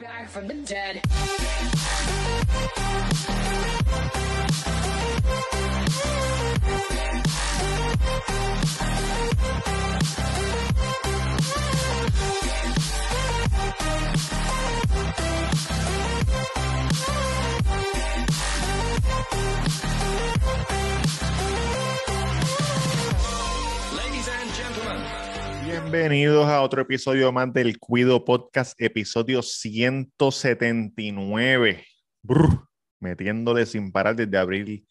back from the dead. Ladies and gentlemen, Bienvenidos a otro episodio más del Cuido Podcast, episodio 179. Brr, metiéndole sin parar desde abril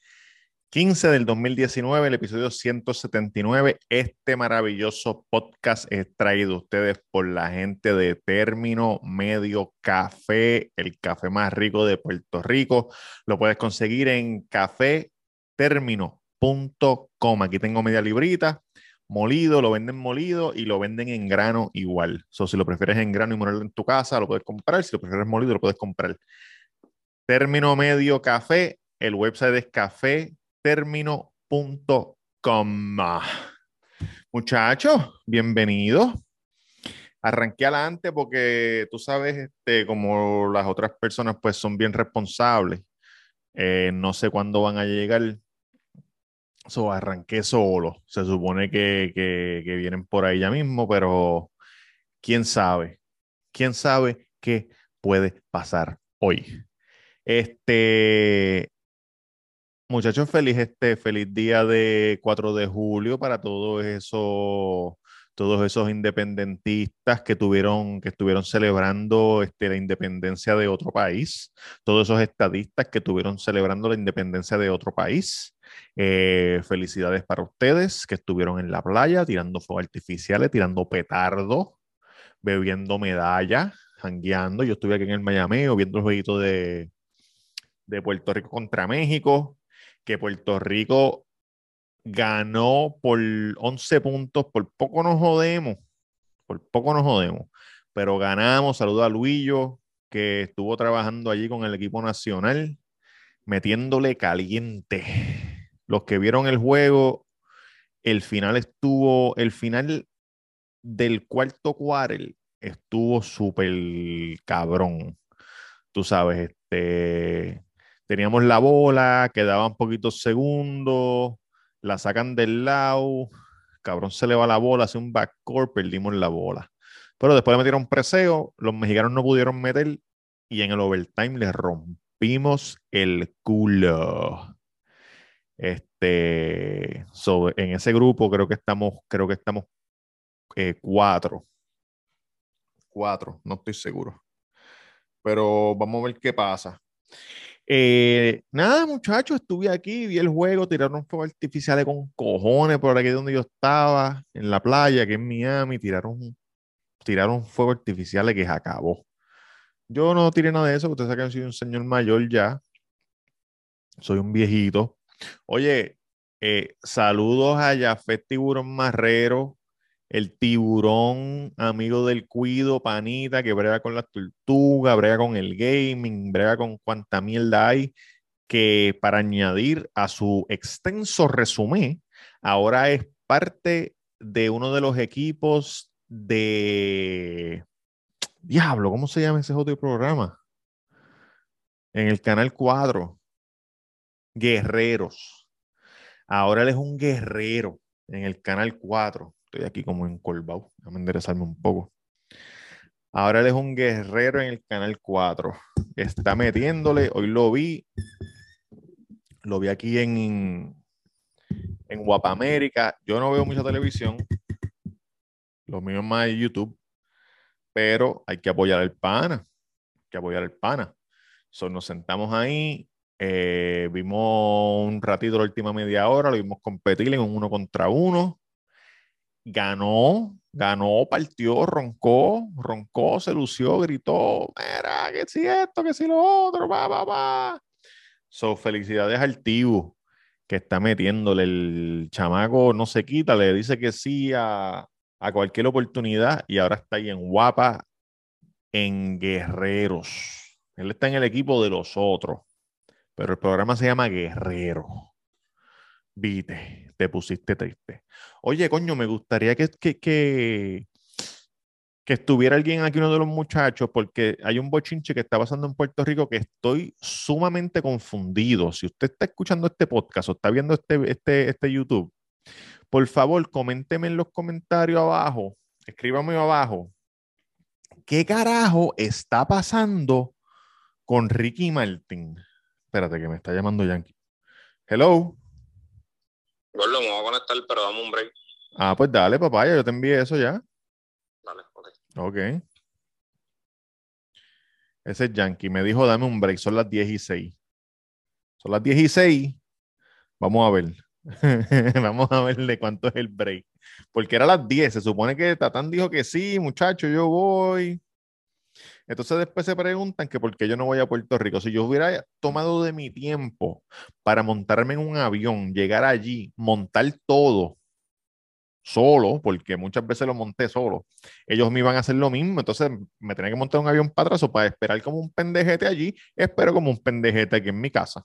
15 del 2019, el episodio 179. Este maravilloso podcast es traído a ustedes por la gente de Término Medio Café, el café más rico de Puerto Rico. Lo puedes conseguir en cafetermino.com. Aquí tengo media librita molido, lo venden molido y lo venden en grano igual. So, si lo prefieres en grano y molerlo en tu casa, lo puedes comprar. Si lo prefieres molido, lo puedes comprar. Término medio café, el website es cafetermino.com. Muchachos, bienvenidos. Arranqué adelante porque tú sabes, este, como las otras personas pues son bien responsables. Eh, no sé cuándo van a llegar. So, arranqué solo. Se supone que, que, vienen por ahí ya mismo, pero quién sabe. Quién sabe qué puede pasar hoy. Este, muchachos, feliz, este, feliz día de 4 de julio para todos esos, todos esos independentistas que tuvieron, que estuvieron celebrando este, la independencia de otro país, todos esos estadistas que estuvieron celebrando la independencia de otro país. Eh, felicidades para ustedes que estuvieron en la playa tirando fuegos artificiales, tirando petardos, bebiendo medallas, jangueando. Yo estuve aquí en el Miami viendo el jueguito de, de Puerto Rico contra México, que Puerto Rico ganó por 11 puntos, por poco nos jodemos, por poco nos jodemos, pero ganamos. Saludo a Luillo, que estuvo trabajando allí con el equipo nacional, metiéndole caliente los que vieron el juego, el final estuvo, el final del cuarto quarter estuvo súper cabrón. Tú sabes, este, teníamos la bola, quedaban poquitos segundos, la sacan del lado, cabrón se le va la bola, hace un backcourt, perdimos la bola. Pero después le metieron preseo, los mexicanos no pudieron meter y en el overtime les rompimos el culo. Este, en ese grupo creo que estamos, creo que estamos eh, cuatro. Cuatro, no estoy seguro. Pero vamos a ver qué pasa. Eh, nada, muchachos, estuve aquí, vi el juego, tiraron fuegos artificiales con cojones por aquí donde yo estaba, en la playa, aquí en Miami, tiraron, tiraron fuegos artificiales que se acabó. Yo no tiré nada de eso, ustedes saben que soy un señor mayor ya. Soy un viejito. Oye, eh, saludos a Jafet Tiburón Marrero, el tiburón amigo del cuido, panita, que brega con las tortugas, brega con el gaming, brega con cuanta mierda hay, que para añadir a su extenso resumen, ahora es parte de uno de los equipos de... Diablo, ¿cómo se llama ese otro programa? En el canal 4 guerreros. Ahora él es un guerrero en el canal 4. Estoy aquí como encolvado. Déjame enderezarme un poco. Ahora él es un guerrero en el canal 4. Está metiéndole. Hoy lo vi. Lo vi aquí en, en Guapamérica. Yo no veo mucha televisión. Lo mío es más YouTube. Pero hay que apoyar al pana. Hay que apoyar al pana. So, nos sentamos ahí, eh, vimos un ratito la última media hora, lo vimos competir en un uno contra uno. Ganó, ganó, partió, roncó, roncó, se lució, gritó, mira, que si esto, que si lo otro, va, va, va. So, felicidades al Tibu, que está metiéndole el chamaco, no se quita, le dice que sí a, a cualquier oportunidad y ahora está ahí en Guapa, en Guerreros. Él está en el equipo de los otros pero el programa se llama Guerrero. Vite, te pusiste triste. Oye, coño, me gustaría que, que, que, que estuviera alguien aquí, uno de los muchachos, porque hay un bochinche que está pasando en Puerto Rico que estoy sumamente confundido. Si usted está escuchando este podcast o está viendo este, este, este YouTube, por favor, coménteme en los comentarios abajo, escríbame abajo, ¿qué carajo está pasando con Ricky Martin? Espérate que me está llamando Yankee. Hello. Gordo, me voy a conectar, pero dame un break. Ah, pues dale, papaya, yo te envié eso ya. Dale, ok. Ok. Ese es Yankee. Me dijo, dame un break. Son las 10 y 6. Son las 10 y 6. Vamos a ver. Vamos a ver de cuánto es el break. Porque era las 10. Se supone que Tatán dijo que sí, muchacho, yo voy. Entonces después se preguntan que por qué yo no voy a Puerto Rico. Si yo hubiera tomado de mi tiempo para montarme en un avión, llegar allí, montar todo solo, porque muchas veces lo monté solo, ellos me iban a hacer lo mismo. Entonces me tenía que montar un avión para atrás o para esperar como un pendejete allí, espero como un pendejete aquí en mi casa.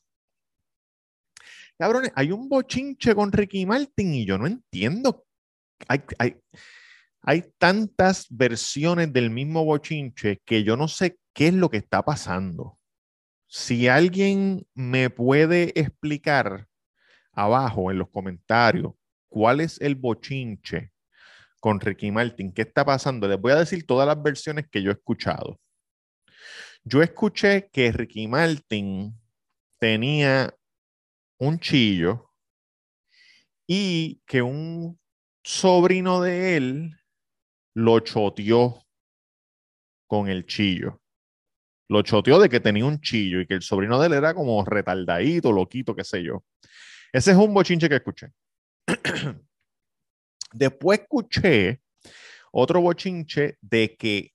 Cabrones, hay un bochinche con Ricky Martin y yo no entiendo. Hay, hay, hay tantas versiones del mismo bochinche que yo no sé qué es lo que está pasando. Si alguien me puede explicar abajo en los comentarios cuál es el bochinche con Ricky Martin, qué está pasando, les voy a decir todas las versiones que yo he escuchado. Yo escuché que Ricky Martin tenía un chillo y que un sobrino de él lo choteó con el chillo. Lo choteó de que tenía un chillo y que el sobrino de él era como retardadito, loquito, qué sé yo. Ese es un bochinche que escuché. Después escuché otro bochinche de que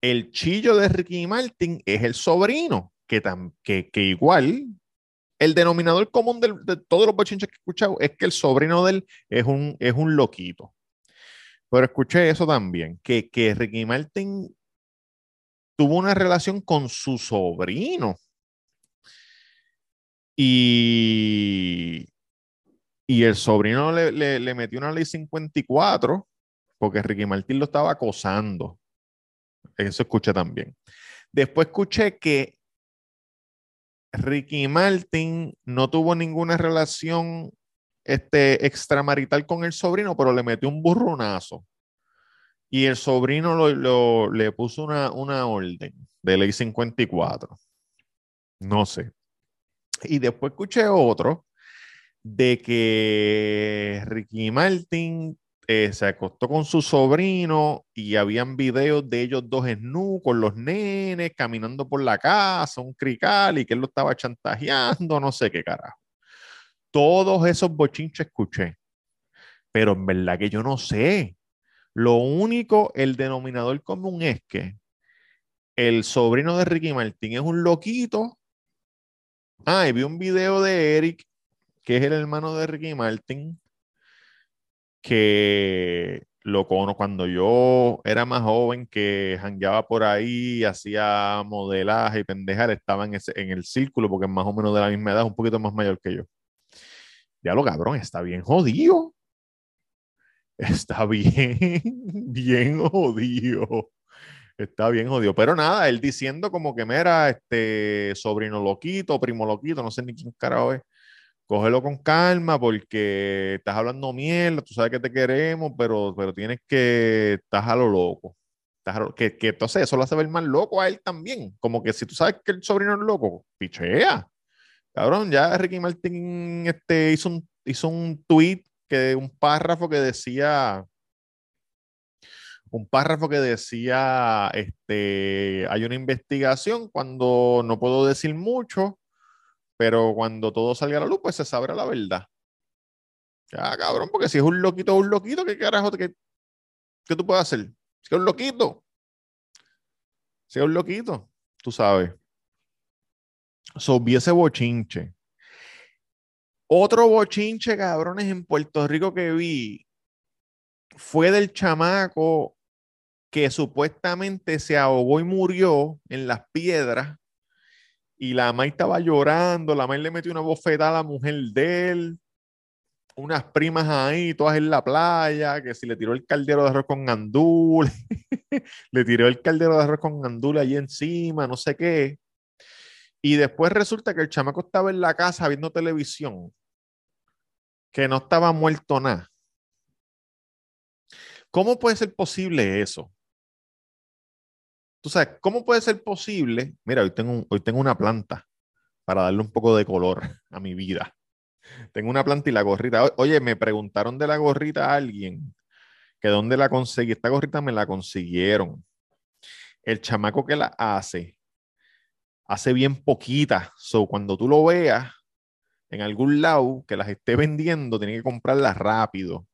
el chillo de Ricky Martin es el sobrino, que, que, que igual el denominador común de, de, todos los bochinches que he escuchado es que el sobrino de él es un, es un loquito. Pero escuché eso también, que, que Ricky Martin tuvo una relación con su sobrino. Y, y el sobrino le, le, metió una ley 54 porque Ricky Martin lo estaba acosando. Eso escuché también. Después escuché que Ricky Martin no tuvo ninguna relación este, extramarital con el sobrino, pero le metió un burronazo. Y el sobrino lo, le puso una, una orden de ley 54. No sé. Y después escuché otro de que Ricky Martin eh, se acostó con su sobrino y habían videos de ellos dos en nu con los nenes caminando por la casa, un crical y que él lo estaba chantajeando, no sé qué carajo. Todos esos bochinches escuché, pero en verdad que yo no sé. Lo único, el denominador común es que el sobrino de Ricky Martin es un loquito. Ah, y vi un video de Eric, que es el hermano de Ricky Martin, que lo conozco cuando yo era más joven, que jangueaba por ahí, hacía modelaje y pendejar, estaba en, en el círculo, porque es más o menos de la misma edad, un poquito más mayor que yo. Ya lo cabrón, está bien jodido. Está bien, bien jodido. Está bien jodido. Pero nada, él diciendo como que mira, este sobrino loquito, primo loquito, no sé ni quién carajo es cógelo con calma porque estás hablando mierda, tú sabes que te queremos, pero, pero tienes que, estás a lo loco. Estás lo, que, que entonces eso lo hace ver más loco a él también. Como que si tú sabes que el sobrino es loco, pichea. Cabrón, ya Ricky Martin este, hizo, un, hizo un tweet, que, un párrafo que decía, un párrafo que decía, este, hay una investigación cuando no puedo decir mucho, pero cuando todo salga a la luz, pues se sabrá la verdad. Ya, cabrón, porque si es un loquito, un loquito, ¿qué carajo? ¿Qué, qué tú puedes hacer? Si es un loquito. Si es un loquito, tú sabes. So, vi ese bochinche. Otro bochinche, cabrones, en Puerto Rico que vi fue del chamaco que supuestamente se ahogó y murió en las piedras y la May estaba llorando, la May le metió una bofetada a la mujer de él. unas primas ahí, todas en la playa, que si le tiró el caldero de arroz con gandul, le tiró el caldero de arroz con gandul allí encima, no sé qué. Y después resulta que el chamaco estaba en la casa viendo televisión, que no estaba muerto nada. ¿Cómo puede ser posible eso? Tú sabes, ¿cómo puede ser posible? Mira, hoy tengo, hoy tengo una planta para darle un poco de color a mi vida. Tengo una planta y la gorrita. Oye, me preguntaron de la gorrita a alguien que dónde la conseguí. Esta gorrita me la consiguieron. El chamaco que la hace, hace bien poquita. So, cuando tú lo veas en algún lado que las esté vendiendo, tiene que comprarlas rápido.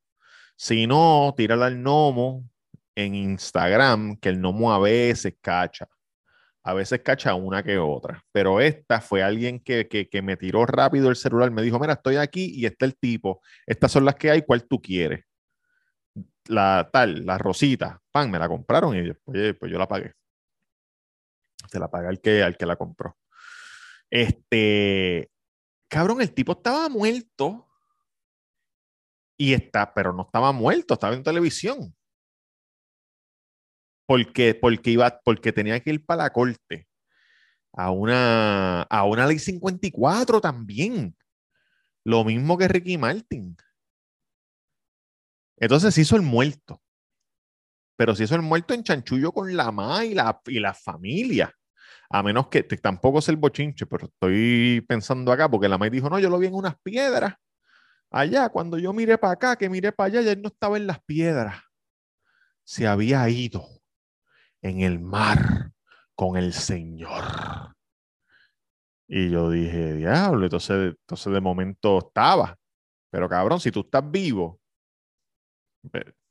Si no, tírala al gnomo en Instagram, que el gnomo a veces cacha. A veces cacha una que otra. Pero esta fue alguien que me tiró rápido el celular. Me dijo, mira, estoy aquí y está el tipo. Estas son las que hay, ¿cuál tú quieres? La tal, la rosita. Pan, me la compraron y después pues yo la pagué. Se la pagué al que, al que la compró. Este, cabrón, el tipo estaba muerto y está, pero no estaba muerto, estaba en televisión. Porque, porque iba, porque tenía que ir para la corte a una, a una ley 54 también. Lo mismo que Ricky Martin. Entonces hizo el muerto. Pero se hizo el muerto en chanchullo con la ma y la, y la familia. A menos que tampoco es el bochinche, pero estoy pensando acá porque la ma dijo, no, yo lo vi en unas piedras. Allá, cuando yo miré para acá, que miré para allá, ya él no estaba en las piedras. Se había ido en el mar con el Señor. Y yo dije, diablo, entonces, entonces de momento estaba. Pero cabrón, si tú estás vivo,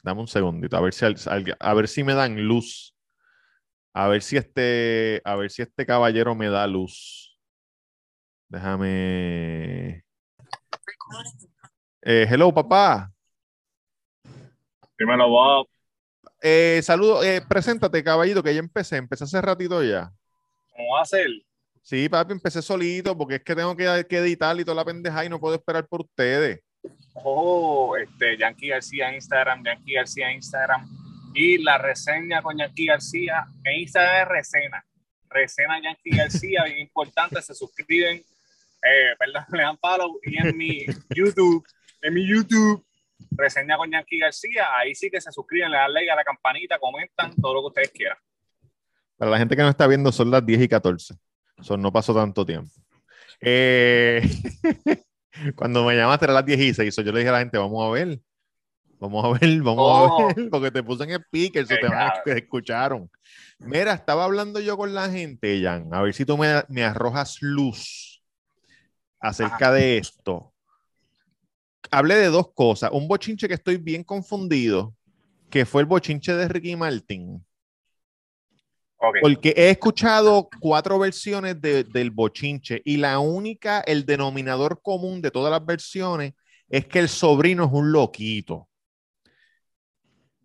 dame un segundito, a ver si, a ver si me dan luz. A ver si este, a ver si este caballero me da luz. Déjame. Eh, hello, papá. Dímelo, Bob. Eh, saludo, eh, preséntate, caballito, que ya empecé, empecé hace ratito ya. ¿Cómo va a ser? Sí, papi, empecé solito porque es que tengo que, que editar y toda la pendeja y no puedo esperar por ustedes. Oh, este, Yankee García Instagram, Yankee García Instagram. Y la reseña con Yankee García en Instagram es Resena. Resena Yankee García, bien importante, se suscriben, eh, perdón, le dan follow. Y en mi YouTube, en mi YouTube, reseña con Yankee García, ahí sí que se suscriben, le dan like a la campanita, comentan todo lo que ustedes quieran. Para la gente que no está viendo, son las 10 y 14. Eso no pasó tanto tiempo. Eh, cuando me llamaste era las 10 y 6. Yo le dije a la gente, vamos a ver. Vamos a ver, vamos Oh. a ver. Porque te puse en speaker, eso Qué te van a- cabrón. escucharon. Mira, estaba hablando yo con la gente, Jan. A ver si tú me, me arrojas luz acerca de esto. Hablé de dos cosas. Un bochinche que estoy bien confundido, que fue el bochinche de Ricky Martin. Porque he escuchado cuatro versiones de- del bochinche y la única, el denominador común de todas las versiones es que el sobrino es un loquito.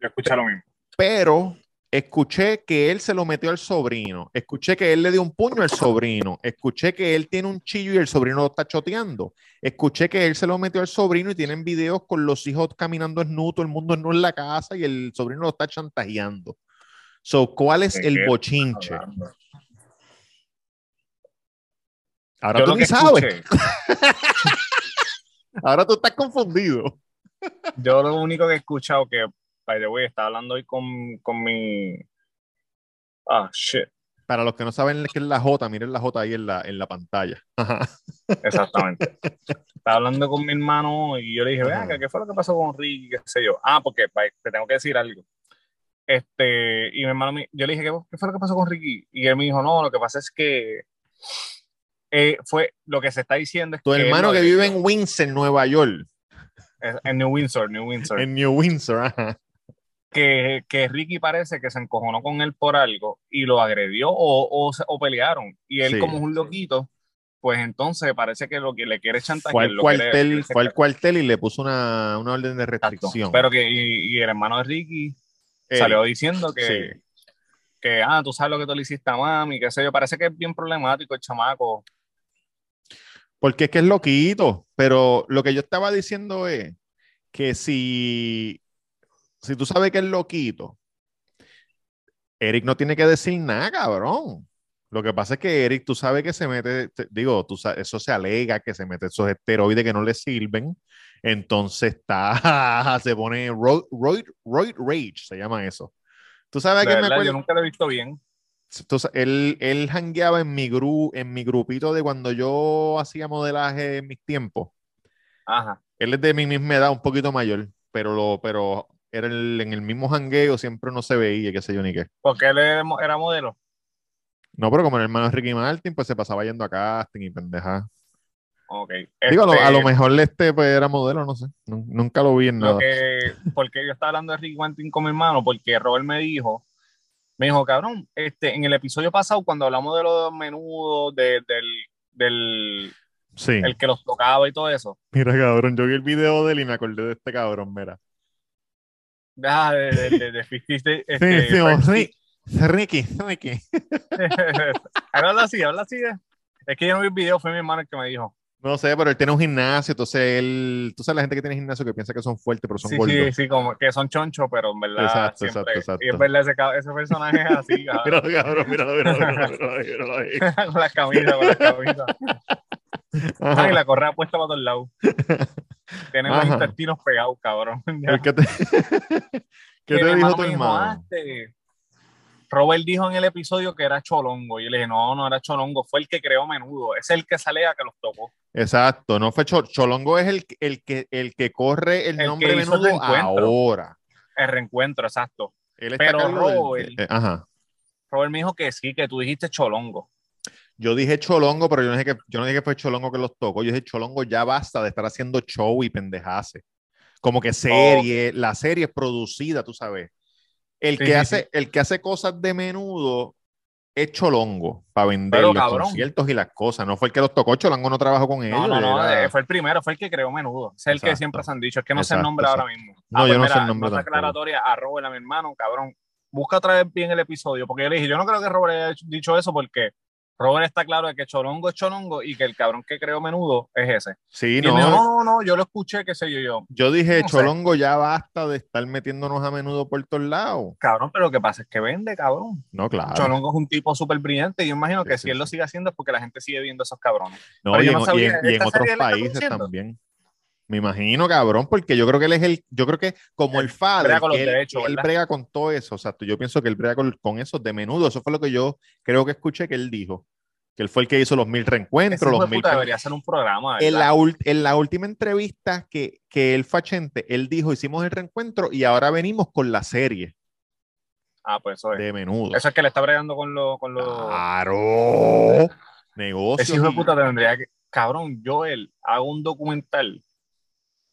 Yo escuché lo mismo. Pero escuché que él se lo metió al sobrino, escuché que él le dio un puño al sobrino, escuché que él tiene un chillo y el sobrino lo está choteando, escuché que él se lo metió al sobrino y tienen videos con los hijos caminando desnudos, el mundo desnudo en la casa y el sobrino lo está chantajeando. So, ¿cuál es ¿De el bochinche? Ahora Yo tú ni sabes. Ahora tú estás confundido. yo lo único que he escuchado que, by the way, estaba hablando hoy con, con mi. Ah, shit. Para los que no saben qué es la J, miren la J ahí en la, en la pantalla. Ajá. Exactamente. estaba hablando con mi hermano y yo le dije, venga, ¿qué fue lo que pasó con Ricky? ¿Qué sé yo? Ah, porque te tengo que decir algo. Este, y mi hermano, yo le dije, ¿qué, fue lo que pasó con Ricky? Y él me dijo, no, lo que pasa es que eh, fue lo que se está diciendo es Tu que hermano que vive en Windsor, Nueva York. En New Windsor, New Windsor. En New Windsor. Ajá. Que, que Ricky parece que se encojonó con él por algo y lo agredió o, o, o pelearon. Y él, Sí. como es un loquito, pues entonces parece que lo que le quiere chantajear. Fue al cuartel, fue al cuartel y le puso una, una orden de Exacto. restricción. Pero que, y, y el hermano de Ricky salió diciendo que, Sí. que, ah, tú sabes lo que tú le hiciste a mami, qué sé yo. Parece que es bien problemático el chamaco. Porque es que es loquito, pero lo que yo estaba diciendo es que si, si tú sabes que es loquito, Eric no tiene que decir nada, cabrón. Lo que pasa es que Eric, tú sabes que se mete, te- digo, tú sabes, eso se alega que se mete esos esteroides que no le sirven. Entonces está, se pone roid, roid, roid rage, se llama eso. Tú sabes que me acuerdo. yo nunca lo he visto bien. Entonces, él, él hangueaba en mi, gru, en mi grupito de cuando yo hacía modelaje en mis tiempos. Ajá. Él es de mi misma edad, un poquito mayor, pero, lo, pero era el- en el mismo jangueo, siempre no se veía, qué sé yo ni qué. Porque él era mo- era modelo. No, pero como el hermano de Ricky Martin, pues se pasaba yendo a casting y pendeja. Ok. Digo, a lo, a lo Este, mejor este pues, era modelo, no sé. Nun- Nunca lo vi en nada. que, porque yo estaba hablando de Ricky Martin con mi hermano, porque Robert me dijo, me dijo, cabrón, este, en el episodio pasado, cuando hablamos de los menudos, de- del, del Sí. el que los tocaba y todo eso, Mira, cabrón, yo vi el video de él y me acordé de este cabrón, mira. Deja de, de, de, de 50, Sí, este, sí, Ricky, Ricky, Ricky. habla así, habla así. Es que yo no vi el video, fue mi hermano el que me dijo. No sé, pero él tiene un gimnasio, entonces él, tú sabes la gente que tiene gimnasio que piensa que son fuertes, pero son Sí, gordos. sí, sí, como que son chonchos, pero en verdad Exacto, siempre, exacto, exacto. y en verdad ese, personaje es así, cabrón. Míralo, míralo, míralo, míralo, míralo, míralo ahí. con las camisas, con las camisas. Ajá. Ay, la correa puesta para todos lados. Tiene los Ajá. intestinos pegados, cabrón. Que te- ¿Qué te dijo tu hermano? "Ah, Robert dijo en el episodio que era Cholongo. Y yo le dije, no, no era Cholongo, fue el que creó Menudo. Es el que sale a que los tocó. Exacto, no fue Cho- Cholongo, es el, el, que, el que corre el, El nombre que hizo el menudo ahora. El reencuentro, exacto. Él está Pero del- Robert- eh, ajá. Robert me dijo que sí, que tú dijiste Cholongo. Yo dije Cholongo, pero yo no dije que, yo no dije que fue Cholongo que los tocó. Yo dije Cholongo ya basta de estar haciendo show y pendejase. Como que serie, la serie es producida, tú sabes. El, Sí, que sí, hace, sí. el que hace cosas de menudo es Cholongo para vender los cabrón. conciertos y las cosas. No fue el que los tocó, Cholongo no trabajó con ellos. No, no, no, era- eh, fue el primero, fue el que creó Menudo. Es el que Exacto. siempre se han dicho. Es que no sé el Exacto, nombre ahora exacto. mismo. No, Ah, yo pues no sé mira, el nombre aclaratoria a Robert, a mi hermano, cabrón. Busca otra vez bien el episodio, porque yo le dije, yo no creo que Robert haya dicho eso, porque Robert está claro de que Cholongo es Cholongo y que el cabrón que creó Menudo es ese. Sí, no. dijo, no, no, no, yo lo escuché, qué sé yo, yo. Yo dije, No sé. Cholongo, ya basta de estar metiéndonos a menudo por todos lados. Cabrón, pero lo que pasa es que vende, cabrón. No, claro. Cholongo es un tipo súper brillante y yo imagino Sí, que sí, si él lo sigue haciendo es porque la gente sigue viendo esos cabrones. No, Pero y en, no y sabía, en- y en ¿esta otros países también. Me imagino, cabrón, porque yo creo que él es el, yo creo que como el father, brega con los que él, derechos, él brega con todo eso, o sea, yo pienso que él brega con, con eso de menudo, eso fue lo que yo creo que escuché que él dijo, que él fue el que hizo los mil reencuentros, los mil... debería hacer un programa, En la, en la última entrevista que, que él fue a Chente, él dijo, hicimos el reencuentro y ahora venimos con la serie Ah, pues eso es. de menudo. Eso es que le está bregando con los... Con los... Claro. Negocios. Ese hijo de puta tendría que. Cabrón, Joel, hago un documental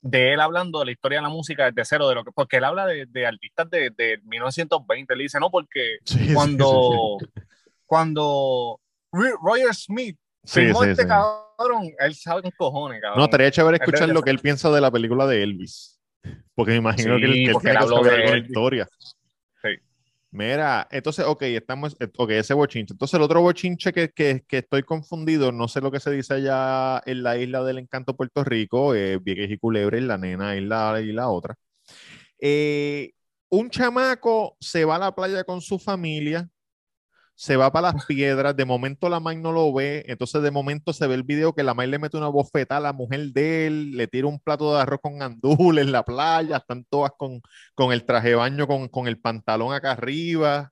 de él hablando de la historia de la música desde cero, de lo que, porque él habla de, de artistas de, de 1920. Él dice, no, porque Sí, sí, sí, cuando, cuando Ro- Roger Smith sí, este cabrón, él sabe con cojones, cabrón. No, estaría chévere Él escuchar lo que él piensa de la película de Elvis. Porque me imagino que él, que él él que habló de de la Elvis. historia. Mira, entonces, ok, estamos, eh, ok, ese bochinche. Entonces, el otro bochinche que, que, que estoy confundido, no sé lo que se dice allá en la isla del encanto Puerto Rico, eh, Vieques y Culebre, la nena y la, y la otra. Eh, un chamaco se va a la playa con su familia, se va para las piedras, de momento la May no lo ve, entonces de momento se ve el video que la May le mete una bofeta a la mujer de él, le tira un plato de arroz con gandules en la playa, están todas con, con el traje de baño, con, con el pantalón acá arriba.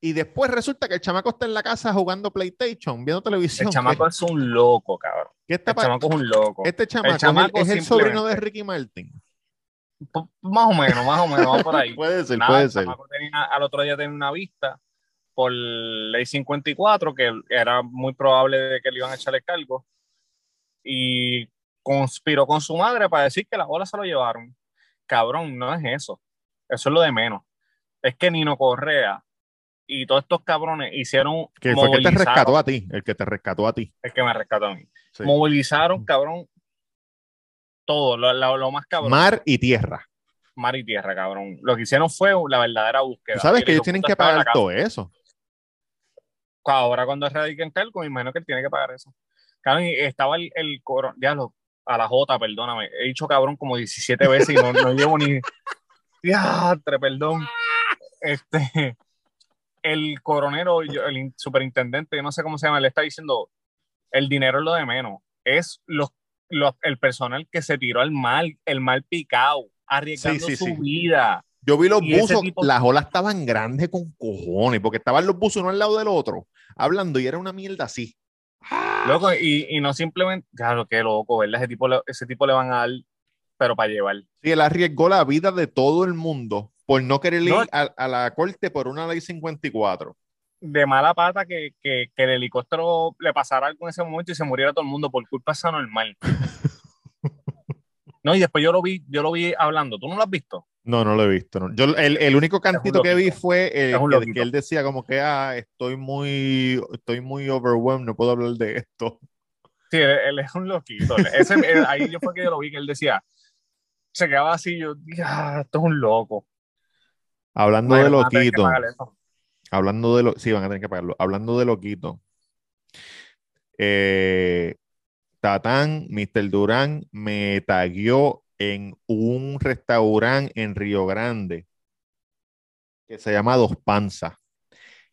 Y después resulta que el chamaco está en la casa jugando PlayStation, viendo televisión. El chamaco es un loco, cabrón. ¿Qué está El chamaco es un loco. Este chamaco, es el- chamaco es el, sobrino de Ricky Martin. P- Más o menos, más o menos, va por ahí. Puede ser, Nada, puede el ser. chamaco tenía- al otro día tenía una vista por ley 54, que era muy probable de que le iban a echarle cargo, y conspiró con su madre para decir que las bolas se lo llevaron. Cabrón, no es eso. Eso es lo de menos. Es que Nino Correa y todos estos cabrones hicieron. Que fue el que te rescató a ti, el que te rescató a ti. El que me rescató a mí. Sí. Movilizaron, cabrón, todo, lo, lo- lo más cabrón. Mar y tierra. mar y tierra, cabrón. Lo que hicieron fue la verdadera búsqueda. Tú sabes que el ellos tienen que pagar todo eso. Ahora cuando radiquen cargo, me imagino que él tiene que pagar eso. Cabrón, estaba el, el coro, ya lo, a la J, perdóname. He dicho cabrón como 17 veces y no, no llevo ni. Diatre, perdón. Este. El coronero, yo- el in- superintendente, yo no sé cómo se llama, le está diciendo: el dinero es lo de menos. Es los, los- el personal que se tiró al mal, el mal picado, arriesgando Sí, sí, su sí. vida. Yo vi los buzos, tipo- las olas estaban grandes con cojones, porque estaban los buzos uno al lado del otro, hablando y era una mierda así. Loco, y, y no simplemente, claro, qué loco, ¿verdad? Ese tipo, le- ese tipo le van a dar, pero para llevar. Sí, él arriesgó la vida de todo el mundo por no querer ir a, a la corte por una ley 54. De mala pata que, que, que el helicóptero le pasara algo en ese momento y se muriera todo el mundo por culpa esa normal. No, y después yo lo vi, yo lo vi hablando. ¿Tú no lo has visto? No, no lo he visto. no. Yo, el, el único cantito que vi fue el que, él decía como que ah, estoy muy, estoy muy overwhelmed, no puedo hablar de esto. Sí, él, él es un loquito. Ese, él- ahí yo fue que yo lo vi que él decía, se quedaba así, yo, "Ah, esto es un loco. Hablando Bueno, de loquito, hablando de lo, sí, van a tener que pagarlo. Hablando de loquito, eh, Tatán, Mr. Durán me taguió en un restaurante en Río Grande que se llama Dos Panzas,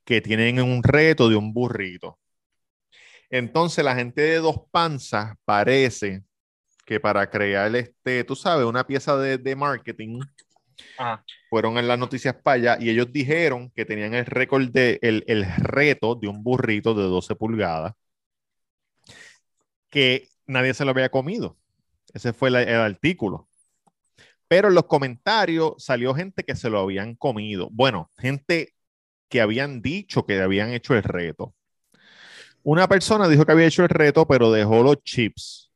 que tienen un reto de un burrito. Entonces la gente de Dos Panzas parece que para crear este, tú sabes, una pieza de, de marketing, Ajá. fueron en las noticias para allá y ellos dijeron que tenían el récord de el, el reto de un burrito de 12 pulgadas que nadie se lo había comido. Ese fue la- el artículo. Pero en los comentarios salió gente que se lo habían comido. Bueno, gente que habían dicho que habían hecho el reto. Una persona dijo que había hecho el reto, pero dejó los chips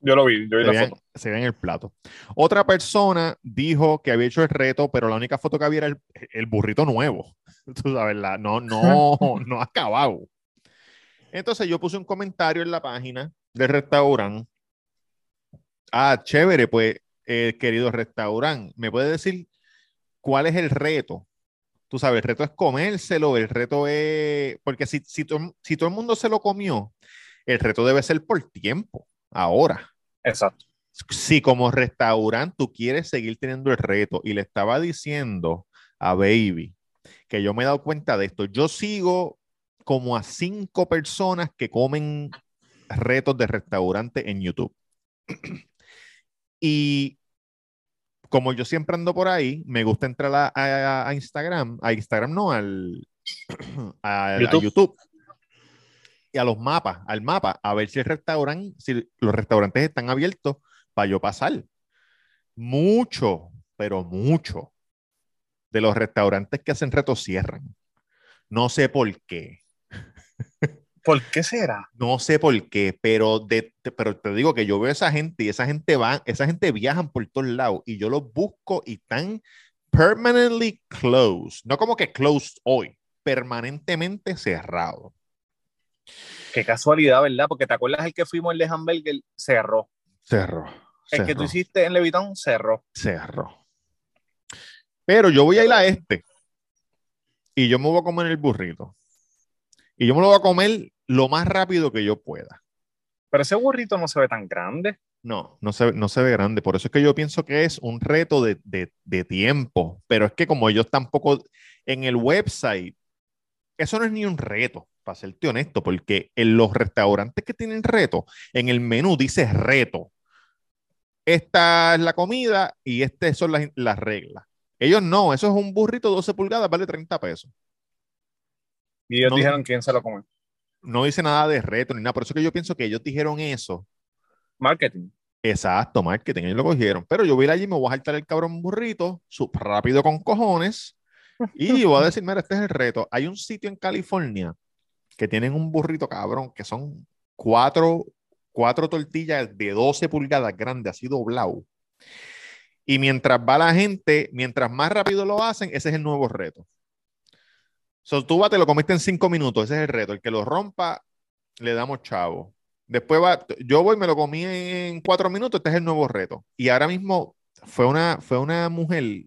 Yo lo vi, yo vi se la vean, foto. se ve en el plato. Otra persona dijo que había hecho el reto, pero la única foto que había era el, el burrito nuevo. Tú sabes, la- no, no, no acabado. Entonces yo puse un comentario en la página del restaurante. Ah, chévere, pues, eh, querido restaurante, ¿me puede decir cuál es el reto? Tú sabes, el reto es comérselo, el reto es... Porque si, si, to- si todo el mundo se lo comió, el reto debe ser por tiempo, ahora Exacto. si como restaurante tú quieres seguir teniendo el reto y le estaba diciendo a Baby que yo me he dado cuenta de esto, yo sigo como a cinco personas que comen retos de restaurante en YouTube. Y como yo siempre ando por ahí, me gusta entrar a, a- a Instagram, a Instagram no, al, a, a YouTube. YouTube y a los mapas, al mapa, a ver si el restaurante, si los restaurantes están abiertos para yo pasar. Mucho, pero mucho de los restaurantes que hacen retos cierran. No sé por qué. ¿Por qué será? No sé por qué, pero, de, te- pero te digo que yo veo a esa gente y esa gente va, esa gente viajan por todos lados y yo los busco y están permanently closed. No como que closed hoy, permanentemente cerrado. Qué casualidad, ¿verdad? Porque te acuerdas el que fuimos el de Hamburger, cerró. Cerró. El que tú cerró. hiciste en Levitón, cerró. cerro. Pero yo voy a ir a este y yo me voy a comer el burrito. Y yo me lo voy a comer lo más rápido que yo pueda. Pero ese burrito no se ve tan grande. No, no se, no se ve grande. Por eso es que yo pienso que es un reto de, de- de tiempo. Pero es que como ellos tampoco en el website, eso no es ni un reto, para serte honesto, porque en los restaurantes que tienen reto, en el menú dice reto. Esta es la comida y estas son las, las reglas. Ellos no, eso es un burrito 12 pulgadas, vale 30 pesos. Y ellos No. dijeron quién se lo come. No dice nada de reto ni nada. Por eso que yo pienso que ellos dijeron eso Marketing. Exacto, marketing, ellos lo cogieron. Pero yo voy a ir allí, me voy a saltar el cabrón burrito, súper rápido con cojones, y voy a decir, mira, este es el reto. Hay un sitio en California que tienen un burrito cabrón, que son cuatro, cuatro tortillas de 12 pulgadas grandes, así doblado. Y mientras va la gente, mientras más rápido lo hacen, ese es el nuevo reto. So, tú vas, te lo comiste en cinco minutos, ese es el reto. El que lo rompa, le damos chavo. Después va, yo voy, me lo comí en cuatro minutos, este es el nuevo reto. Y ahora mismo fue una, fue una mujer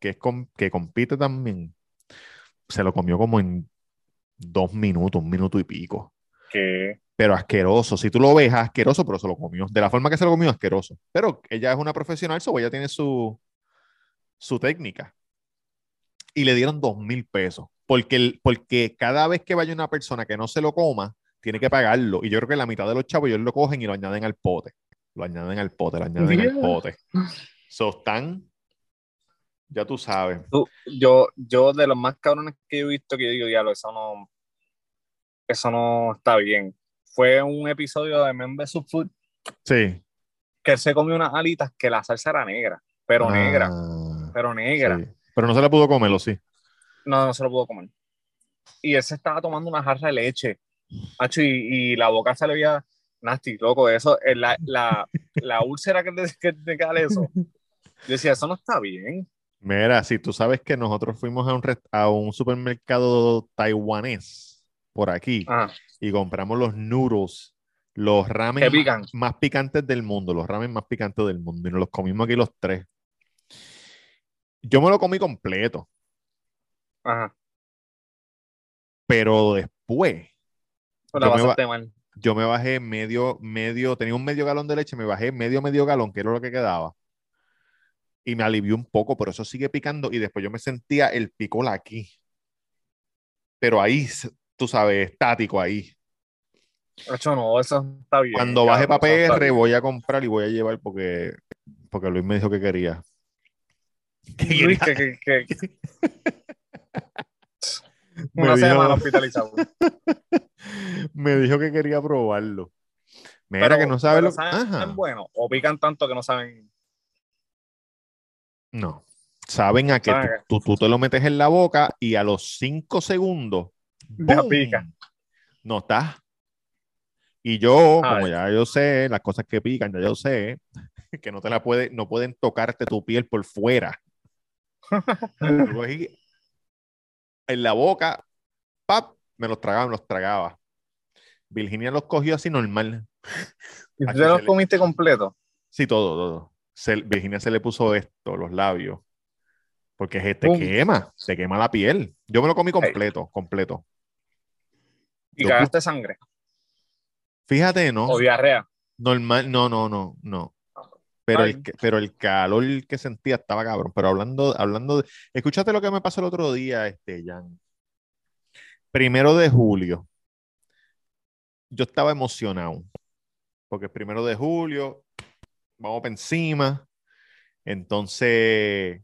que, es com- que compite también, se lo comió como en dos minutos, un minuto y pico. Que pero asqueroso. Si tú lo ves, asqueroso, pero se lo comió. De la forma que se lo comió, asqueroso. Pero ella es una profesional, so ella tiene su, su técnica. Y le dieron dos mil pesos. Porque, el- porque cada vez que vaya una persona que no se lo coma, tiene que pagarlo. Y yo creo que la mitad de los chavos ellos lo cogen y lo añaden al pote. Lo añaden al pote, lo añaden al pote. So, están, ya tú sabes. Tú- yo, yo de los más cabrones que yo he visto que yo digo, diablo, eso no, eso no está bien. Fue un episodio de Men vs. Food Sí. que él se comió unas alitas que la salsa era negra, pero negra, Ah, pero negra. sí. Pero no se la pudo comer, ¿o sí? No, no se lo pudo comer. Y él se estaba tomando una jarra de leche. Hacho, y, y la boca se le veía nasty, loco. Eso, eh, la, la, la úlcera que te, que te queda eso. Yo decía, eso no está bien. Mira, si tú sabes que nosotros fuimos a un, a un supermercado taiwanés por aquí Ajá. y compramos los noodles, los ramen pican. más picantes del mundo, los ramen más picantes del mundo, y nos los comimos aquí los tres. Yo me lo comí completo, Ajá. pero después Pero Yo me mal. yo me bajé medio, medio, tenía un medio galón de leche, me bajé medio, medio galón, que era lo que quedaba. Y me alivió un poco, pero eso sigue picando. Y después yo me sentía el picor aquí. Pero ahí, tú sabes, estático ahí. No, eso está bien. Cuando baje para PR, voy a comprar y voy a llevar porque, porque Luis me dijo que quería. Luis, quería- que, que, que- me una dijo- semana hospitalizado. me dijo que quería probarlo. Mira Pero- que no sabe lo saben Ajá. bueno o pican tanto que no saben. No. Saben a que tú, tú- tú te lo metes en la boca y a los cinco segundos. Ya ¡boom! pica. No está. Y yo, como ya yo sé, las cosas que pican, ya yo sé, que no te la puede, no pueden tocarte tu piel por fuera. Cogí en la boca, pap, me los tragaba, me los tragaba. Virginia los cogió así normal. ¿Y tú te se los le- comiste completo? Sí, todo, todo. Se- Virginia se le puso esto, los labios. Porque es- te Uf. quema, te quema la piel. Yo me lo comí completo, completo. ¿Y cagaste sangre? Fíjate, ¿no? ¿O diarrea? Normal, no, no, no, no. Pero el, pero el calor que sentía estaba cabrón. Pero hablando, hablando de. Escúchate lo que me pasó el otro día, este, Jan. Primero de julio. Yo estaba emocionado. Porque es primero de julio. Vamos para encima. Entonces,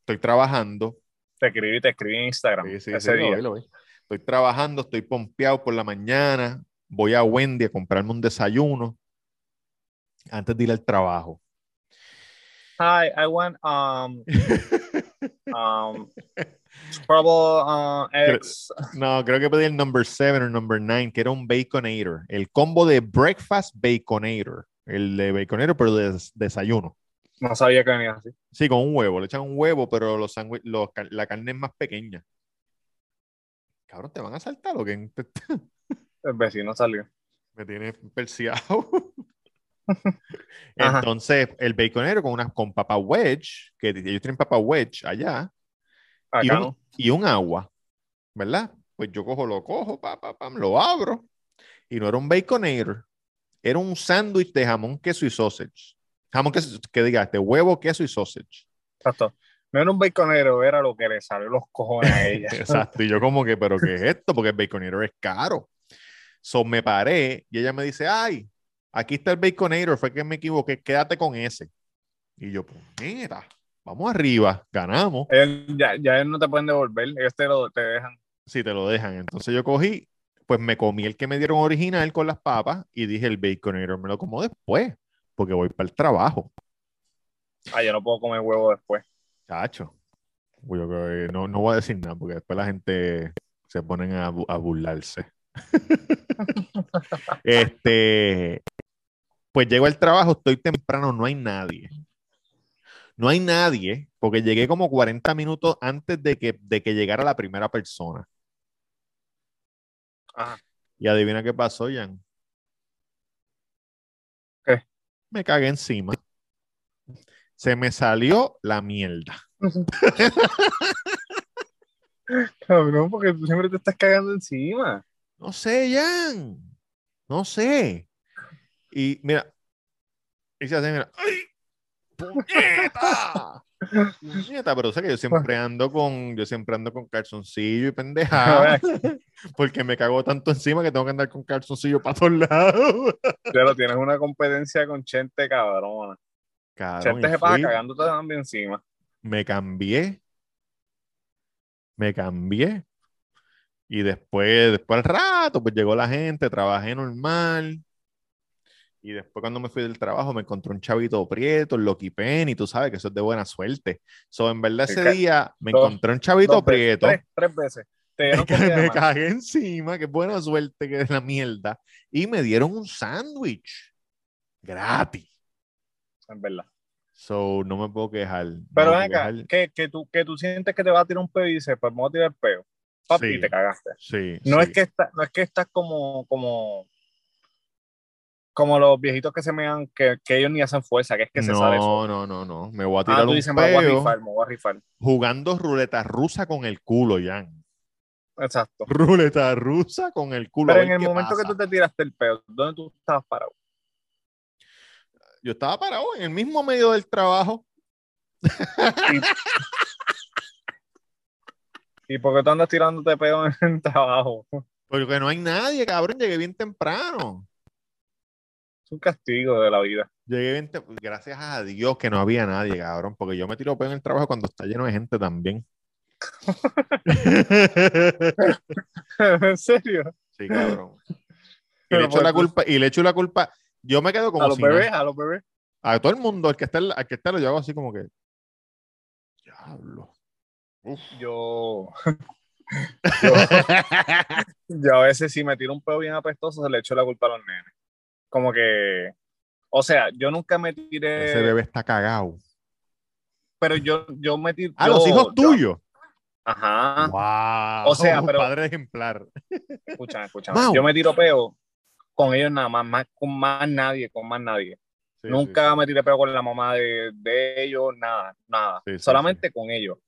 estoy trabajando. Te escribí, te escribí en Instagram Sí, sí, ese sí, lo día. vi, lo vi. Estoy trabajando, estoy pompeado por la mañana. Voy a Wendy a comprarme un desayuno antes de ir al trabajo. Hi, I want um um uh, eggs. No, creo que pedí el number 7 o number 9, que era un Baconator. El combo de breakfast Baconator. El de Baconator, pero de des- desayuno. No sabía que venía así. Sí, con un huevo. Le echan un huevo, pero los los la carne es más pequeña. Cabrón, ¿te van a saltar o qué? El vecino salió. Me tiene perseado. Entonces, el baconero con, una, con papa wedge, que ellos tienen papa wedge allá, y un, no. y un agua, ¿verdad? Pues yo cojo, lo cojo, pa, pa, pam, lo abro, y no era un baconator, era un sándwich de jamón, queso y sausage. Jamón, queso, que diga, de huevo, queso y sausage. Exacto. No era un baconero, era lo que le salió los cojones a ella. Exacto. Y yo como que, ¿pero qué es esto? Porque el baconator es caro. So me paré y ella me dice, ay, aquí está el baconator, fue que me equivoqué, quédate con ese. Y yo, pues, mira, vamos arriba, ganamos. Ya, ya ellos no te pueden devolver, ellos te, lo, te dejan. Si te lo dejan. Entonces yo cogí, pues me comí el que me dieron original con las papas y dije, el baconator me lo como después, porque voy para el trabajo. Ah, yo no puedo comer huevo después. Chacho. Yo creo que no, no voy a decir nada, porque después la gente se ponen a, a burlarse. este, pues llego al trabajo, estoy temprano, no hay nadie. No hay nadie, porque llegué como 40 minutos antes de que, de que llegara la primera persona. Ajá. Y adivina qué pasó, Jan. ¿Qué? Me cagué encima. Se me salió la mierda. Cabrón, porque tú siempre te estás cagando encima. No sé, Jan. No sé. Y mira, y se hace, mira, ¡ay! ¡Puñeta! Puñeta, pero sé que yo siempre ando con, yo siempre ando con calzoncillo y pendejada, porque me cago tanto encima que tengo que andar con calzoncillo para todos lados. Pero tienes una competencia con Chente, cabrón. Cabrón, Chente y se pasa cagándote también encima. me cambié, me cambié. Y después, después al rato, pues llegó la gente, trabajé normal. Y después cuando me fui del trabajo me encontré un chavito prieto, el Loki Penny, tú sabes que eso es de buena suerte. So, en verdad ese día me dos- encontré un chavito veces, prieto, Tres, tres veces. Te me, cagué encima, qué buena suerte que es la mierda. Y me dieron un sándwich gratis. En verdad. So, no me puedo quejar. no Pero me ven acá, quejar. que, que, tú, que tú sientes que te va a tirar un peo y dices, pues me voy a tirar el peo. Papi, Sí. te cagaste. Sí, No sí. es que está, no es que estás como, como, como los viejitos que se mean, que, que ellos ni hacen fuerza, que es que se sale eso. No, no, no, no. Me voy a tirar Ah, tú un dices, me voy a peo rifar, me voy a rifar. jugando ruleta rusa con el culo, Jan. Exacto. Ruleta rusa con el culo. Pero en el momento que tú te tiraste el peo, ¿dónde tú estabas parado? Yo estaba parado en el mismo medio del trabajo. ¿Y por qué tú andas tirándote peo en el trabajo? Porque no hay nadie, cabrón. Llegué bien temprano. Un castigo de la vida. Llegué bien Gracias a Dios que no había nadie, cabrón. Porque yo me tiro peo en el trabajo cuando está lleno de gente también. ¿En serio? sí, cabrón. Y le echo la culpa, y le echo la culpa. Yo me quedo como A los si bebés, a los bebés. A todo el mundo, al que está, al que está, lo hago así como que. Diablo. Uf. Yo, yo, yo a veces si me tiro un peo bien apestoso, se le echo la culpa a los nenes. Como que, o sea, yo nunca me tiré, Ese bebé está cagado. pero yo, yo me tiré. Ah, los hijos tuyos. Ajá. Wow. O sea, pero- Padre ejemplar. Escúchame, escúchame. Yo me tiro peo con ellos nada más, más con más nadie, con más nadie. Sí, Nunca sí, me tiré peo con la mamá de, de ellos, nada, nada. Sí, Solamente con ellos.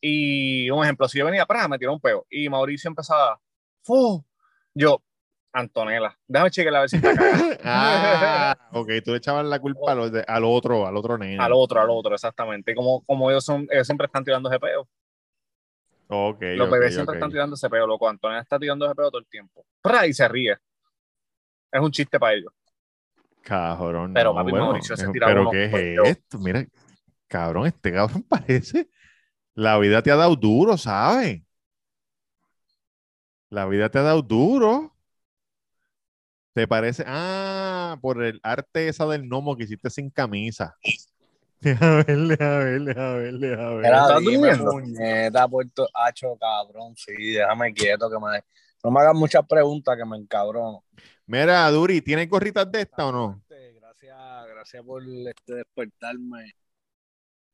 Y un ejemplo, si yo venía para me tiró un peo y Mauricio empezaba, ¡Fu! Yo, Antonella, déjame chequear a ver si está cagada. Ah, ok, tú le echabas la culpa al, otro, al otro nene. al otro, al otro, exactamente. Como, como ellos son, ellos siempre están tirando ese peo. Ok, Los bebés siempre están tirando ese peo, loco. Antonella está tirando ese peo todo el tiempo. ¡Pra! Y se ríe. Es un chiste para ellos. Cabrón. Pero no, papi bueno, Mauricio se tira Pero ¿qué es esto? Mira, cabrón, este cabrón parece. La vida te ha dado duro, ¿sabes? La vida te ha dado duro. ¿Te parece? Ah, por el arte esa del gnomo que hiciste sin camisa. Deja ver, deja ver, deja ver, deja ver. Era, ¿Estás dime, puñeta, Puerto Hacho, cabrón, sí, déjame quieto, que me... No me hagas muchas preguntas que me encabrono. Mira, Duri, ¿tienes gorritas de esta o no? Gracias, gracias por este, despertarme